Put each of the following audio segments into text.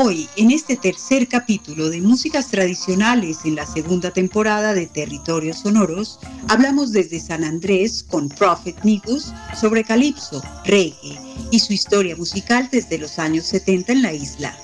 Hoy, en este tercer capítulo de Músicas Tradicionales en la segunda temporada de Territorios Sonoros, hablamos desde San Andrés con Prophet Nigus sobre calipso, reggae y su historia musical desde los años 70 en la isla.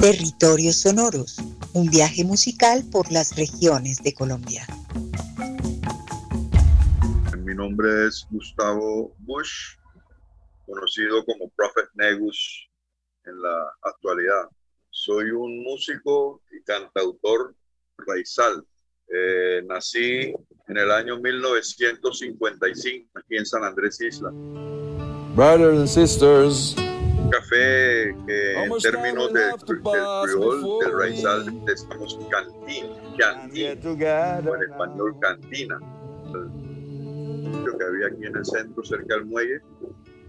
Territorios Sonoros, un viaje musical por las regiones de Colombia. Mi nombre es Gustavo Bush, conocido como Prophet Negus en la actualidad. Soy un músico y cantautor raizal. Eh, nací en el año 1955 aquí en San Andrés Isla. Brothers and sisters. Café que en términos de, del criol, del raizal, decimos cantín, o en español cantina. Lo que había aquí en el centro, cerca del muelle,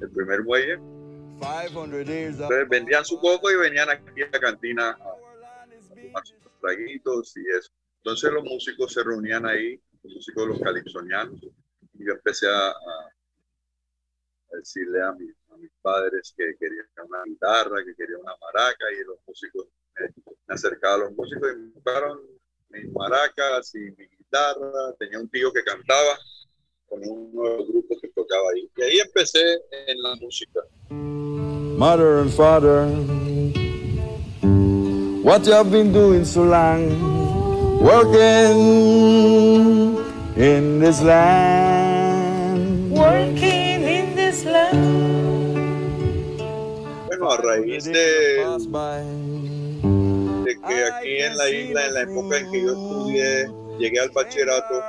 el primer muelle. Entonces vendían su coco y venían aquí a la cantina a tomar sus traguitos y eso. Entonces los músicos se reunían ahí, los músicos los calipsonianos, y yo empecé a, decirle a, mis padres que quería una guitarra, que quería una maraca, y los músicos me, me acercaban a los músicos y me buscaron mis maracas y mi guitarra. Tenía un tío que cantaba con uno de los grupos que tocaba ahí. Y ahí empecé en la música. Mother and father, what you have been doing so long, working in this land, working in this land. Bueno, a raíz de, de que aquí en la isla, en la época en que yo estudié, llegué al bachillerato,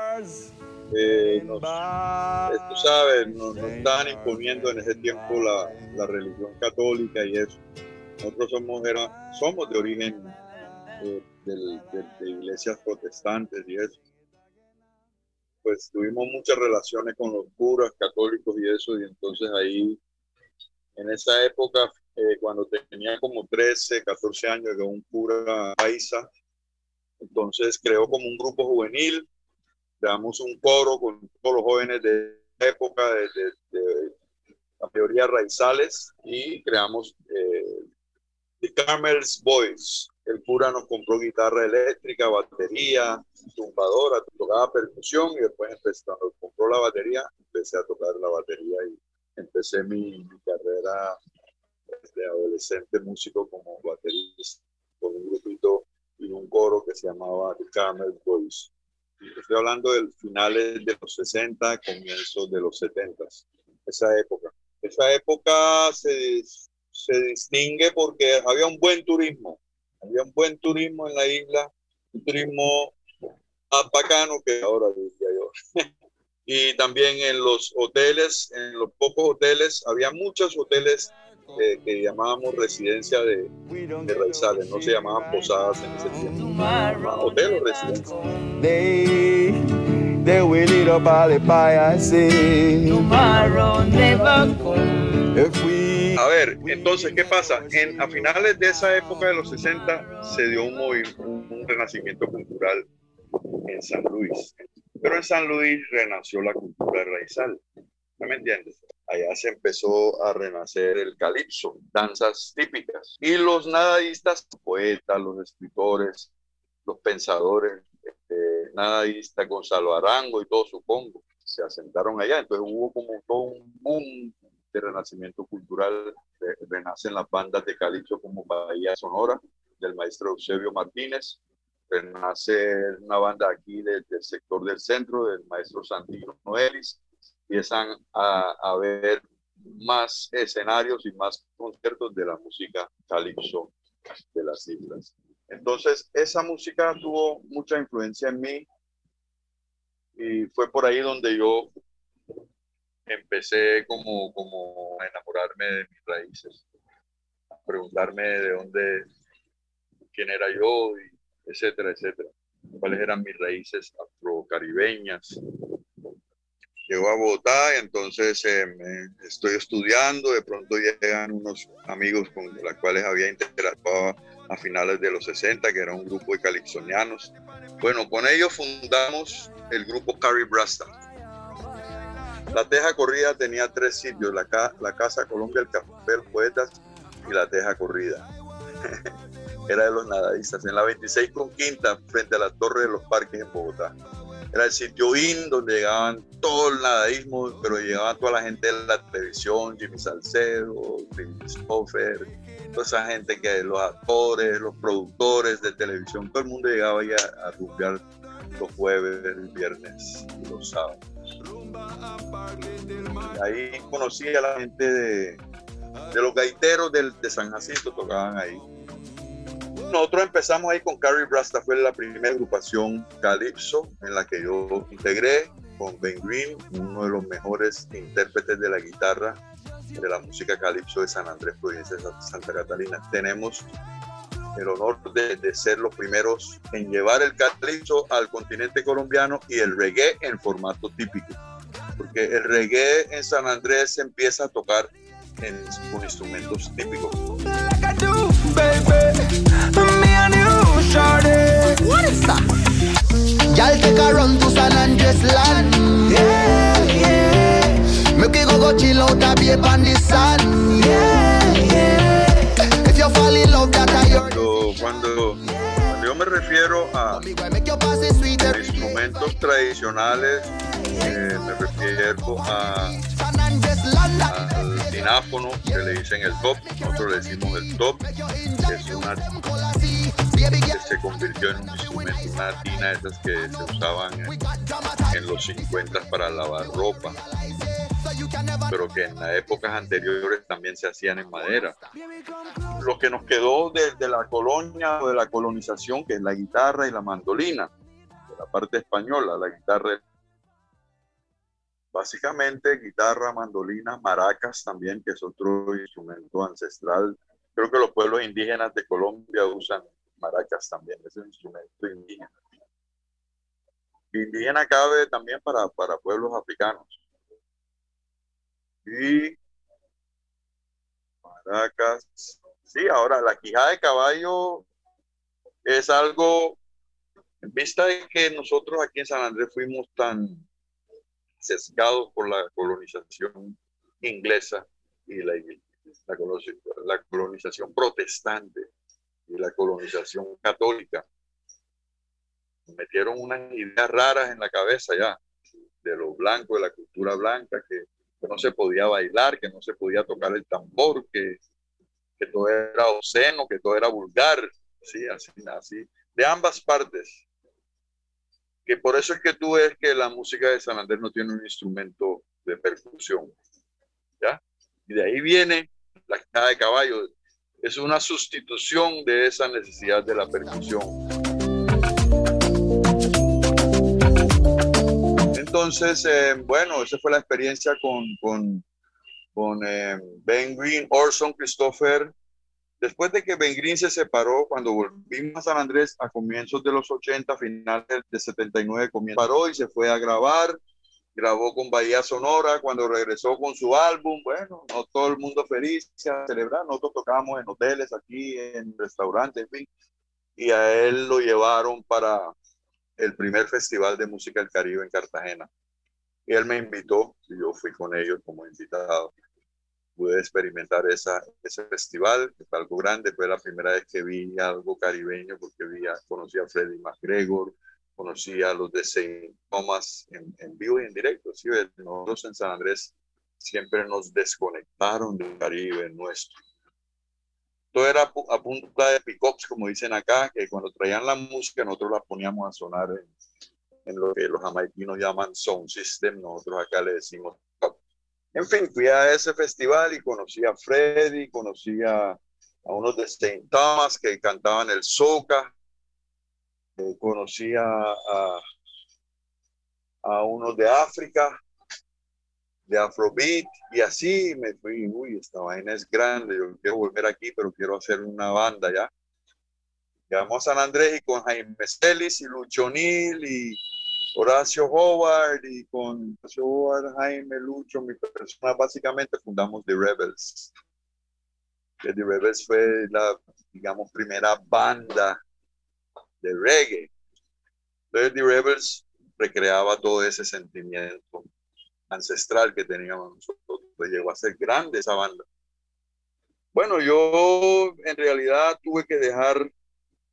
eh, nos, eh, tú sabes, nos, estaban imponiendo en ese tiempo la, la religión católica y eso. Nosotros somos, era, somos de origen eh, de, iglesias protestantes y eso. Pues tuvimos muchas relaciones con los curas católicos y eso, y entonces ahí, en esa época, cuando tenía como 13, 14 años, de un cura paisa, entonces creó como un grupo juvenil creamos un coro con todos los jóvenes de época, de, la mayoría raizales, y creamos eh, The Carmel's Boys. El cura nos compró guitarra eléctrica, batería, tumbadora, tocaba percusión y después empecé, cuando compró la batería, empecé a tocar la batería y empecé mi, carrera de adolescente músico como baterista con un grupito y un coro que se llamaba The Carmel's Boys. Estoy hablando del finales de los 60, comienzos de los 70, esa época. Esa época se, se distingue porque había un buen turismo, había un buen turismo en la isla, un turismo más bacano que ahora, diría yo. y también en los hoteles, en los pocos hoteles, había muchos hoteles eh, que llamábamos residencia de, de raizales, no se llamaban posadas en ese tiempo, hotel o residencia. A ver, entonces, ¿qué pasa? En, a finales de esa época de los 60 se dio un, un, un renacimiento cultural en San Luis. Pero en San Luis renació la cultura raizal. ¿No me entiendes? Allá se empezó a renacer el calipso, danzas típicas. Y los nadaístas, poetas, los escritores, los pensadores, este, nadaísta Gonzalo Arango y todo su Congo, se asentaron allá. Entonces hubo como todo un boom de renacimiento cultural. Renacen las bandas de calipso como Bahía Sonora, del maestro Eusebio Martínez. Renace una banda aquí del sector del centro, del maestro Santino Noelis empiezan a, a ver más escenarios y más conciertos de la música calipso de las islas. Entonces, esa música tuvo mucha influencia en mí y fue por ahí donde yo empecé como, como a enamorarme de mis raíces, a preguntarme de dónde, quién era yo, y etcétera, etcétera, cuáles eran mis raíces afrocaribeñas, Llego a Bogotá, entonces eh, estoy estudiando, de pronto llegan unos amigos con los cuales había interactuado a finales de los 60, que era un grupo de calipsonianos. Bueno, con ellos fundamos el grupo Carrie Brasta. La Teja Corrida tenía tres sitios, la, la Casa Colombia, el Café Poetas y la Teja Corrida. Era de los nadadistas, en la 26 con Quinta, frente a la Torre de los Parques en Bogotá. Era el sitio IN donde llegaban todo el nadadismo, pero llegaba toda la gente de la televisión, Jimmy Salcedo, Stoffer, toda esa gente que los actores, los productores de televisión, todo el mundo llegaba ahí a, a los jueves, el viernes y los sábados. Ahí conocí a la gente de, los gaiteros de San Jacinto, tocaban ahí. Nosotros empezamos ahí con Carrie Brasta, fue la primera agrupación Calypso en la que yo integré con Ben Green, uno de los mejores intérpretes de la guitarra de la música Calypso de San Andrés, provincia de Santa Catalina. Tenemos el honor de, de, ser los primeros en llevar el calipso al continente colombiano y el reggae en formato típico. Porque el reggae en San Andrés empieza a tocar en, con instrumentos típicos. Y'all take a run to San Andres land. Yeah, yeah. Make you go go chill out a babe on the sun. Yeah, yeah. If you fall in love, that I your cuando, cuando yo me refiero a instrumentos tradicionales, eh, me refiero a, al tináfono, que le dicen el top, nosotros le decimos el top, es una se convirtió en un instrumento, una tina esas que se usaban en, en los 50 para lavar ropa pero que en las épocas anteriores también se hacían en madera. Lo que nos quedó de, de, la colonia o de la colonización, que es la guitarra y la mandolina, de la parte española, la guitarra. Básicamente guitarra, mandolina, maracas también, que es otro instrumento ancestral. Creo que los pueblos indígenas de Colombia usan maracas también, es un instrumento indígena. Indígena cabe también para, para pueblos africanos y Maracas. Sí, ahora la quijada de caballo es algo, en vista de que nosotros aquí en San Andrés fuimos tan sesgados por la colonización inglesa y la, la colonización protestante y la colonización católica. Metieron unas ideas raras en la cabeza ya, de lo blanco, de la cultura blanca, que que no se podía bailar, que no se podía tocar el tambor, que, que todo era obsceno, que todo era vulgar, sí, así, así, de ambas partes. Que por eso es que tú ves que la música de San Andrés no tiene un instrumento de percusión, ¿ya? Y de ahí viene la caja de caballo. Es una sustitución de esa necesidad de la percusión. Entonces, eh, bueno, esa fue la experiencia con, con, con eh, Ben Green, Orson Christopher. Después de que Ben Green se separó, cuando volvimos a San Andrés a comienzos de los 80, finales de 79, paró y se fue a grabar. Grabó con Bahía Sonora. Cuando regresó con su álbum, bueno, no todo el mundo feliz a celebrar. Nosotros tocábamos en hoteles, aquí, en restaurantes, en fin. Y a él lo llevaron para, el primer festival de música del Caribe en Cartagena. Y él me invitó, y yo fui con ellos como invitado. Pude experimentar esa, ese festival, que fue algo grande, fue la primera vez que vi algo caribeño, porque vi conocí a Freddy McGregor, conocí a los de Saint Thomas en, en vivo y en directo. ¿sí? Nosotros en San Andrés siempre nos desconectaron del Caribe nuestro todo era a punta de pickups, como dicen acá, que cuando traían la música nosotros la poníamos a sonar en, lo que los jamaiquinos llaman sound system, nosotros acá le decimos En fin, fui a ese festival y conocí a Freddy, conocí a, unos de St. Thomas que cantaban el soca, eh, conocí a, a unos de África, de Afrobeat y así me fui, uy, esta vaina es grande, yo quiero volver aquí, pero quiero hacer una banda ya. Llegamos a San Andrés y con Jaime Celis y Lucho Nil y Horacio Howard y con Horacio Howard, Jaime, Lucho, mi persona, básicamente fundamos The Rebels. The Rebels fue la, digamos, primera banda de reggae. The Rebels recreaba todo ese sentimiento ancestral que teníamos nosotros. Pues llegó a ser grande esa banda. Bueno, yo en realidad tuve que dejar,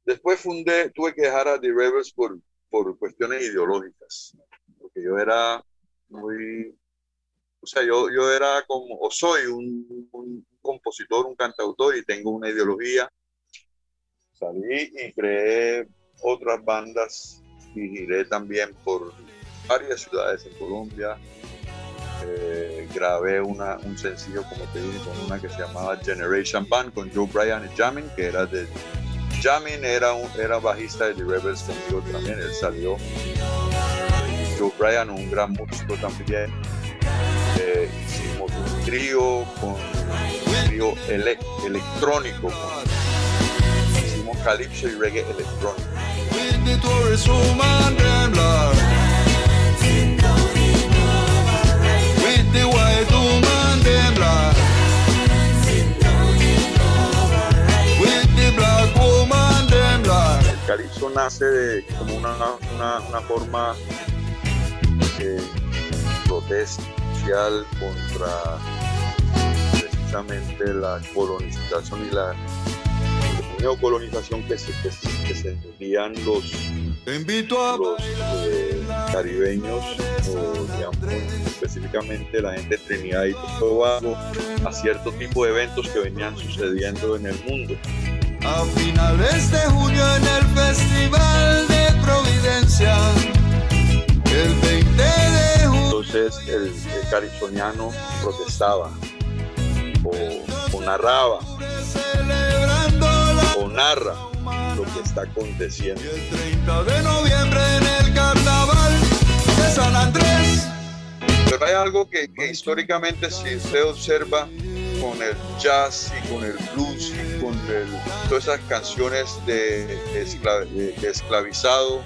después fundé, tuve que dejar a The Rebels por, por cuestiones ideológicas, porque yo era muy, o sea, yo, yo era como, o soy un, un compositor, un cantautor y tengo una ideología. Salí y creé otras bandas y giré también por varias ciudades en Colombia. Eh, grabé una, un sencillo, como te dije, con una que se llamaba Generation Band con Joe Bryan y Jamin, que era de. Jamin era, un, era bajista de The Rebels conmigo también, él salió. Joe Bryan, un gran músico también. Eh, hicimos un trío con un trío ele electrónico. Hicimos calipso y reggae electrónico. El calipso nace de, como una, una, una forma de protesta social contra precisamente la colonización y la neocolonización que se, que, que sentían los, los eh, caribeños, o digamos, específicamente la gente de Trinidad y Tobago, a cierto tipo de eventos que venían sucediendo en el mundo. A finales de junio en el Festival de Providencia, el 20 de junio. Entonces el, el caribsoniano protestaba o, o narraba narra lo que está aconteciendo. Y el 30 de noviembre en el Carnaval de San Andrés. Pero hay algo que, que históricamente si usted observa con el jazz y con el blues y con el, todas esas canciones de, escla- de- de esclavizado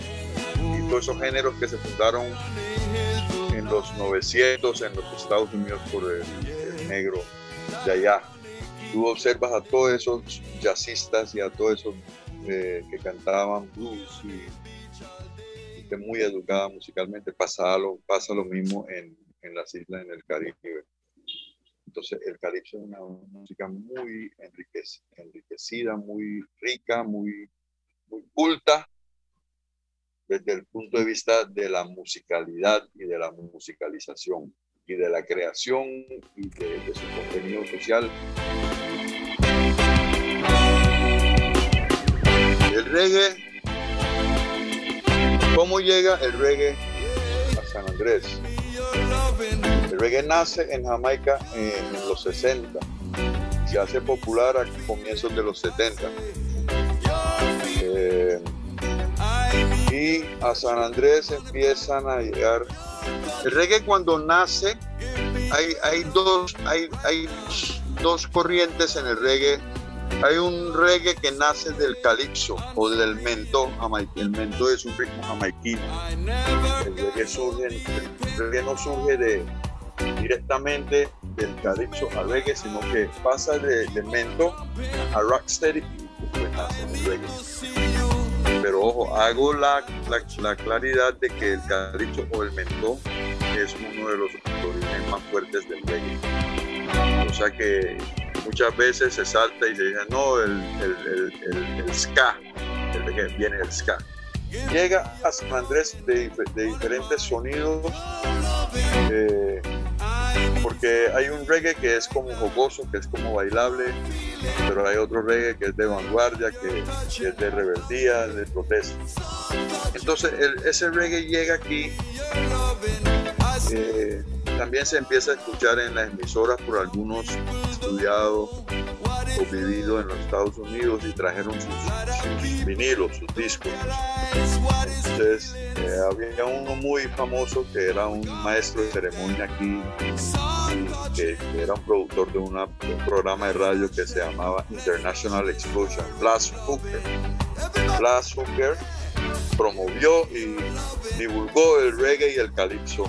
y todos esos géneros que se fundaron en los 900 en los Estados Unidos por el, el negro de allá. Tú observas a todos esos jazzistas y a todos esos eh, que cantaban blues y gente muy educada musicalmente. Pasa lo, pasa lo mismo en, en las islas, en el Caribe. Entonces, el calipso es una música muy enriquec- enriquecida, muy rica, muy, muy culta, desde el punto de vista de la musicalidad y de la musicalización y de la creación y de, de su contenido social. Reggae, ¿cómo llega el reggae a San Andrés? El reggae nace en Jamaica en los 60, se hace popular a comienzos de los 70. Eh, y a San Andrés empiezan a llegar. El reggae cuando nace, hay, hay, dos, hay, hay dos corrientes en el reggae. Hay un reggae que nace del calipso o del mento. jamai- El mento es un ritmo jamaiquino. El reggae, surge, el reggae no surge directamente del calipso al reggae, sino que pasa de, de mento a rocksteady y después nace el reggae. Pero ojo, hago la, la, la claridad de que el calipso o el mento es uno de los orígenes más fuertes del reggae. O sea que muchas veces se salta y se dice, no, el, el, el, el- el ska, el viene del ska. Llega a San Andrés de, de diferentes sonidos, eh, porque hay un reggae que es como jocoso, que es como bailable, pero hay otro reggae que es de vanguardia, que, es de rebeldía, de protesta. Entonces el- ese reggae llega aquí, eh, también se empieza a escuchar en las emisoras por algunos estudiados o vividos en los Estados Unidos y trajeron sus, vinilos, sus discos. Entonces eh, había uno muy famoso que era un maestro de ceremonia aquí, y que, era un productor de, una- un programa de radio que se llamaba International Exposure, Blas Hooker. Blas Hooker promovió y divulgó el reggae y el calipso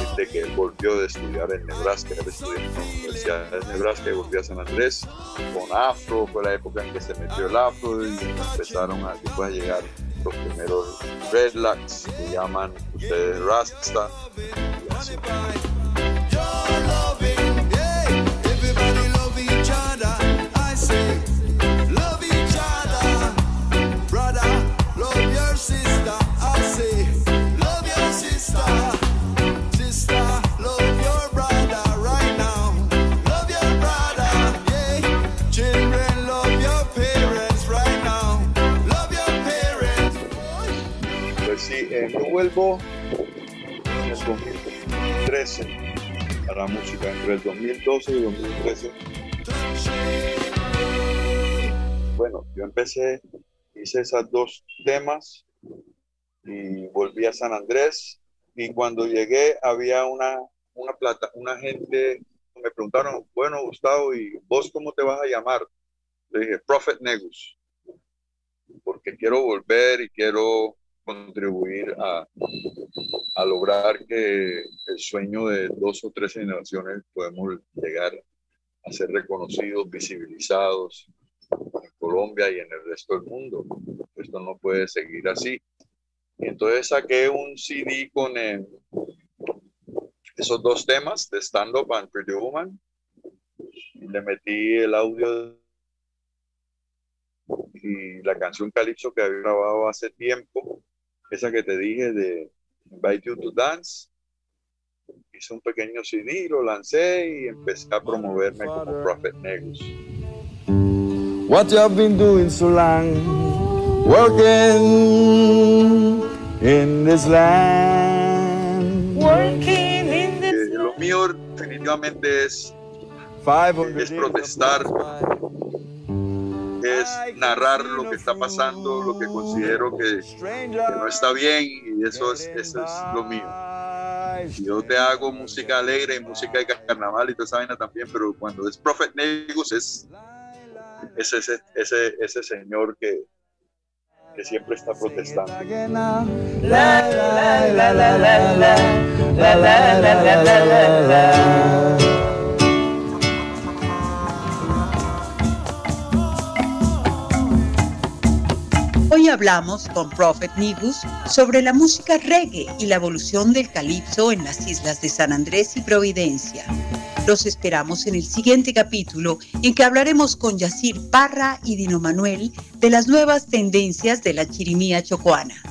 desde que él volvió de estudiar en Nebraska. Él estudió en la Universidad de Nebraska y volvió a San Andrés con afro. Fue la época en que se metió el afro y empezaron a, a llegar los primeros dreadlocks que llaman ustedes rasta. y así. Entre el 2012 y 2013. Bueno, yo empecé, hice esos dos temas y volví a San Andrés y cuando llegué había una, una plata, una gente, me preguntaron, bueno Gustavo, ¿y vos cómo te vas a llamar? Le dije, Prophet Negus, porque quiero volver y quiero contribuir a, a lograr que el sueño de dos o tres generaciones podemos llegar a ser reconocidos, visibilizados en Colombia y en el resto del mundo. Esto no puede seguir así. Y entonces saqué un CD con eh, esos dos temas de Stand Up and Pretty Woman y le metí el audio y la canción Calypso que había grabado hace tiempo esa que te dije de Invite You to Dance. Hice un pequeño CD, lo lancé y empecé a promoverme como Prophet Negus. What you have been doing so long, working in this land. Working in this eh, lo mío definitivamente es, es protestar es narrar lo que está pasando, lo que considero que, no está bien y eso es, eso es lo mío. Yo te hago música alegre y música de carnaval y toda esa vaina también, pero cuando es Prophet Negus es, ese, ese, ese señor que, que siempre está protestando. Hablamos con Prophet Nigus sobre la música reggae y la evolución del calipso en las islas de San Andrés y Providencia. Los esperamos en el siguiente capítulo en que hablaremos con Yacir Parra y Dino Manuel de las nuevas tendencias de la chirimía chocoana.